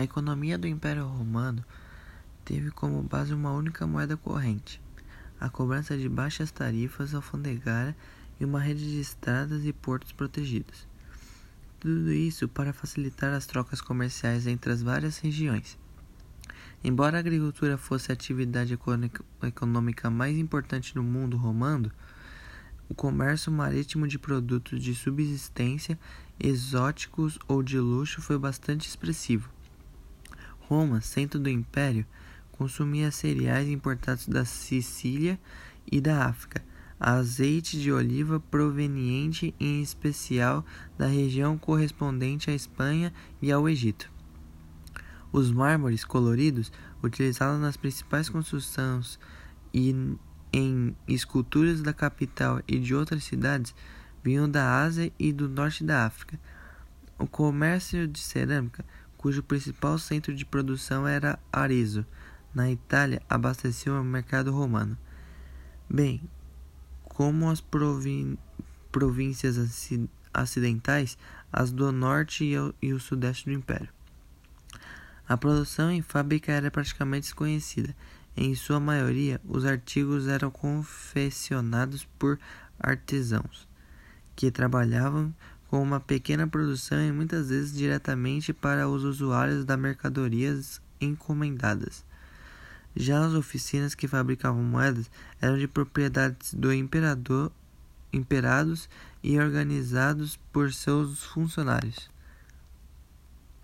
A economia do Império Romano teve como base uma única moeda corrente, a cobrança de baixas tarifas alfandegárias e uma rede de estradas e portos protegidos. Tudo isso para facilitar as trocas comerciais entre as várias regiões. Embora a agricultura fosse a atividade econômica mais importante no mundo romano, o comércio marítimo de produtos de subsistência, exóticos ou de luxo foi bastante expressivo. Roma, centro do império, consumia cereais importados da Sicília e da África, azeite de oliva proveniente em especial da região correspondente à Espanha e ao Egito. Os mármores coloridos, utilizados nas principais construções e em esculturas da capital e de outras cidades, vinham da Ásia e do norte da África. O comércio de cerâmica, cujo principal centro de produção era Arezzo, na Itália, abasteceu o mercado romano. Bem, como as províncias acidentais, as do norte e o, e o sudeste do império. A produção em fábrica era praticamente desconhecida. Em sua maioria, os artigos eram confeccionados por artesãos, que trabalhavam com uma pequena produção e muitas vezes diretamente para os usuários das mercadorias encomendadas. Já as oficinas que fabricavam moedas eram de propriedades do imperador, imperados e organizados por seus funcionários.